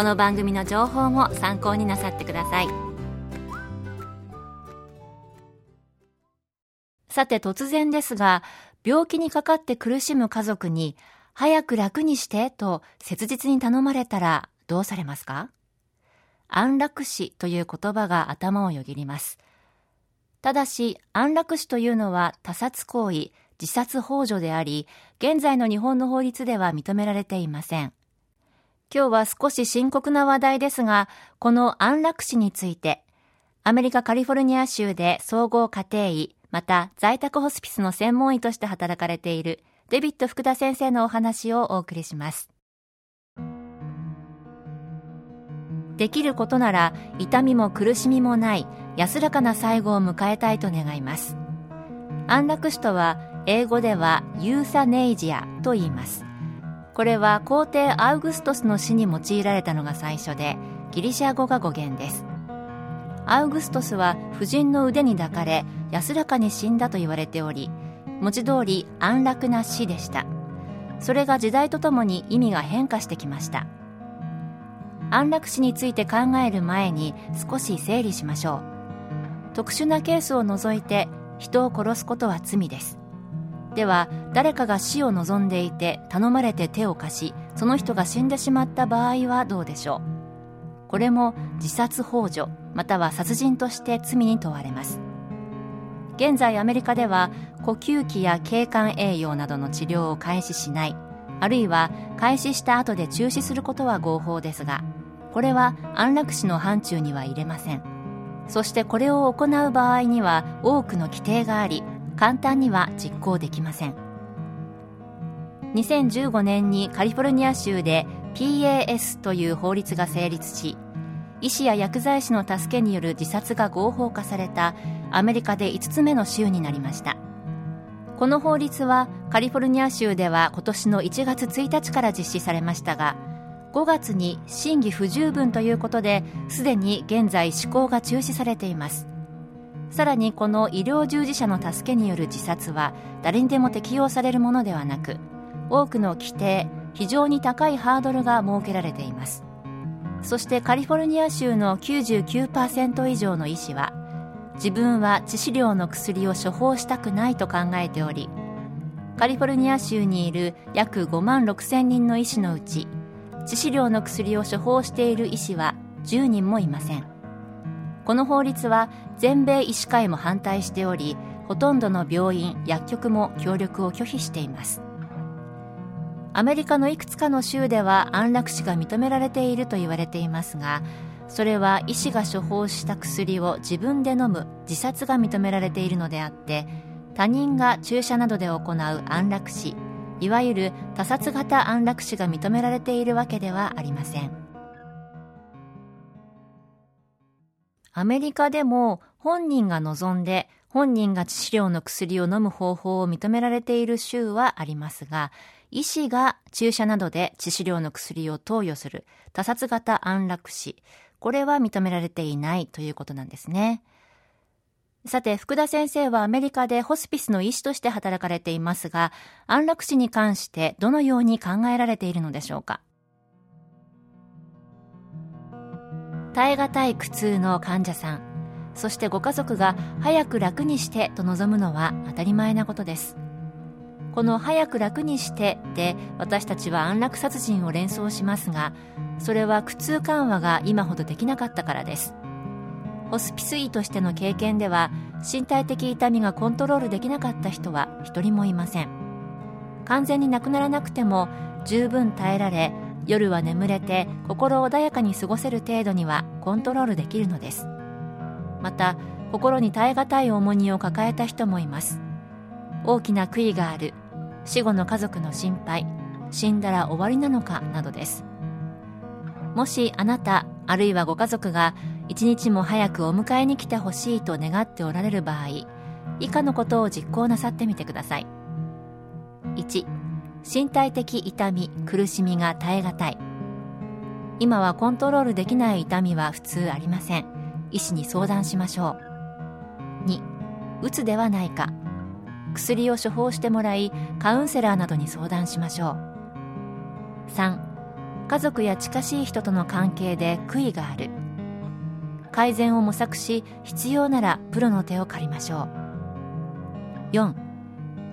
この番組の情報も参考になさってください。さて突然ですが病気にかかって苦しむ家族に早く楽にしてと切実に頼まれたらどうされますか？安楽死という言葉が頭をよぎります。ただし安楽死というのは他殺行為自殺幇助であり、現在の日本の法律では認められていません。今日は少し深刻な話題ですが、この安楽死について、アメリカカリフォルニア州で総合家庭医、また在宅ホスピスの専門医として働かれているデビッド福田先生のお話をお送りします。できることなら痛みも苦しみもない安らかな最後を迎えたいと願います。安楽死とは英語ではユーサネイジアと言いますこれは皇帝アウグストスの死に用いられたのが最初でギリシャ語が語源です。アウグストスは夫人の腕に抱かれ安らかに死んだと言われており文字通り安楽な死でした。それが時代とともに意味が変化してきました。安楽死について考える前に少し整理しましょう。特殊なケースを除いて人を殺すことは罪です。では誰かが死を望んでいて頼まれて手を貸しその人が死んでしまった場合はどうでしょう?これも自殺幇助または殺人として罪に問われます。現在アメリカでは呼吸器や経管栄養などの治療を開始しないあるいは開始した後で中止することは合法ですがこれは安楽死の範疇には入れません。そしてこれを行う場合には多くの規定があり簡単には実行できません。2015年にカリフォルニア州で PAS という法律が成立し医師や薬剤師の助けによる自殺が合法化されたアメリカで5つ目の州になりました。この法律はカリフォルニア州では今年の1月1日から実施されましたが5月に審議不十分ということですでに現在施行が中止されています。さらにこの医療従事者の助けによる自殺は誰にでも適用されるものではなく多くの規定非常に高いハードルが設けられています。そしてカリフォルニア州の99%以上の医師は自分は致死量の薬を処方したくないと考えておりカリフォルニア州にいる約5万6千人の医師のうち致死量の薬を処方している医師は10人もいません。この法律は全米医師会も反対しておりほとんどの病院薬局も協力を拒否しています。アメリカのいくつかの州では安楽死が認められていると言われていますがそれは医師が処方した薬を自分で飲む自殺が認められているのであって他人が注射などで行う安楽死いわゆる他殺型安楽死が認められているわけではありません。アメリカでも本人が望んで本人が致死量の薬を飲む方法を認められている州はありますが、医師が注射などで致死量の薬を投与する他殺型安楽死、これは認められていないということなんですね。さて、福田先生はアメリカでホスピスの医師として働かれていますが、安楽死に関してどのように考えられているのでしょうか？耐え難い苦痛の患者さん。そしてご家族が早く楽にしてと望むのは当たり前なことです。この早く楽にしてで私たちは安楽殺人を連想しますがそれは苦痛緩和が今ほどできなかったからです。ホスピス医としての経験では身体的痛みがコントロールできなかった人は一人もいません。完全になくならなくても十分耐えられ夜は眠れて心穏やかに過ごせる程度にはコントロールできるのです。また心に耐え難い重荷を抱えた人もいます。大きな悔いがある。死後の家族の心配。死んだら終わりなのかなどです。もしあなたあるいはご家族が一日も早くお迎えに来てほしいと願っておられる場合以下のことを実行なさってみてください。1身体的痛み苦しみが耐え難い。今はコントロールできない痛みは普通ありません。医師に相談しましょう。2うつではないか。薬を処方してもらいカウンセラーなどに相談しましょう。3家族や近しい人との関係で悔いがある。改善を模索し必要ならプロの手を借りましょう。4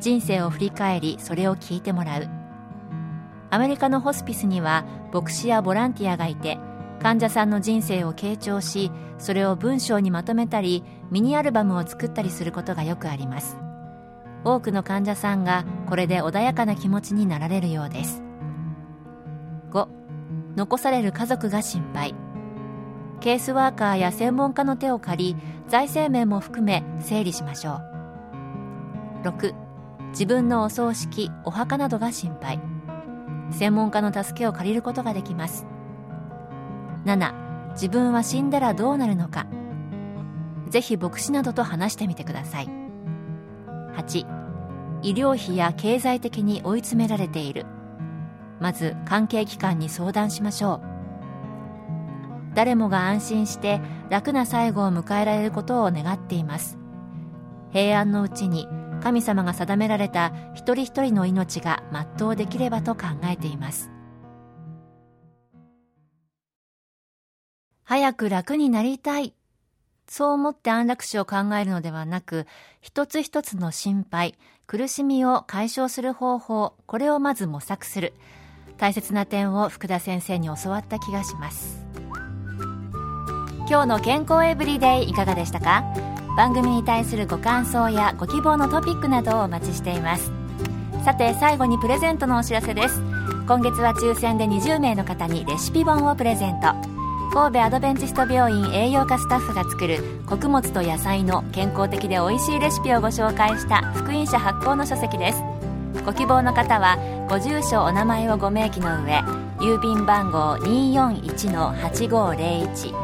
人生を振り返りそれを聞いてもらう。アメリカのホスピスには牧師やボランティアがいて患者さんの人生を傾聴しそれを文章にまとめたりミニアルバムを作ったりすることがよくあります。多くの患者さんがこれで穏やかな気持ちになられるようです。5残される家族が心配。ケースワーカーや専門家の手を借り財政面も含め整理しましょう。6自分のお葬式お墓などが心配。専門家の助けを借りることができます。7自分は死んだらどうなるのか。ぜひ牧師などと話してみてください。8医療費や経済的に追い詰められている。まず関係機関に相談しましょう。誰もが安心して楽な最後を迎えられることを願っています。平安のうちに神様が定められた一人一人の命が全うできればと考えています。早く楽になりたい。そう思って安楽死を考えるのではなく一つ一つの心配苦しみを解消する方法これをまず模索する。大切な点を福田先生に教わった気がします。今日の健康エブリデイいかがでしたか？番組に対するご感想やご希望のトピックなどをお待ちしています。さて最後にプレゼントのお知らせです。今月は抽選で20名の方にレシピ本をプレゼント。神戸アドベンチスト病院栄養科スタッフが作る穀物と野菜の健康的で美味しいレシピをご紹介した福音社発行の書籍です。ご希望の方はご住所お名前をご明記の上郵便番号241-8501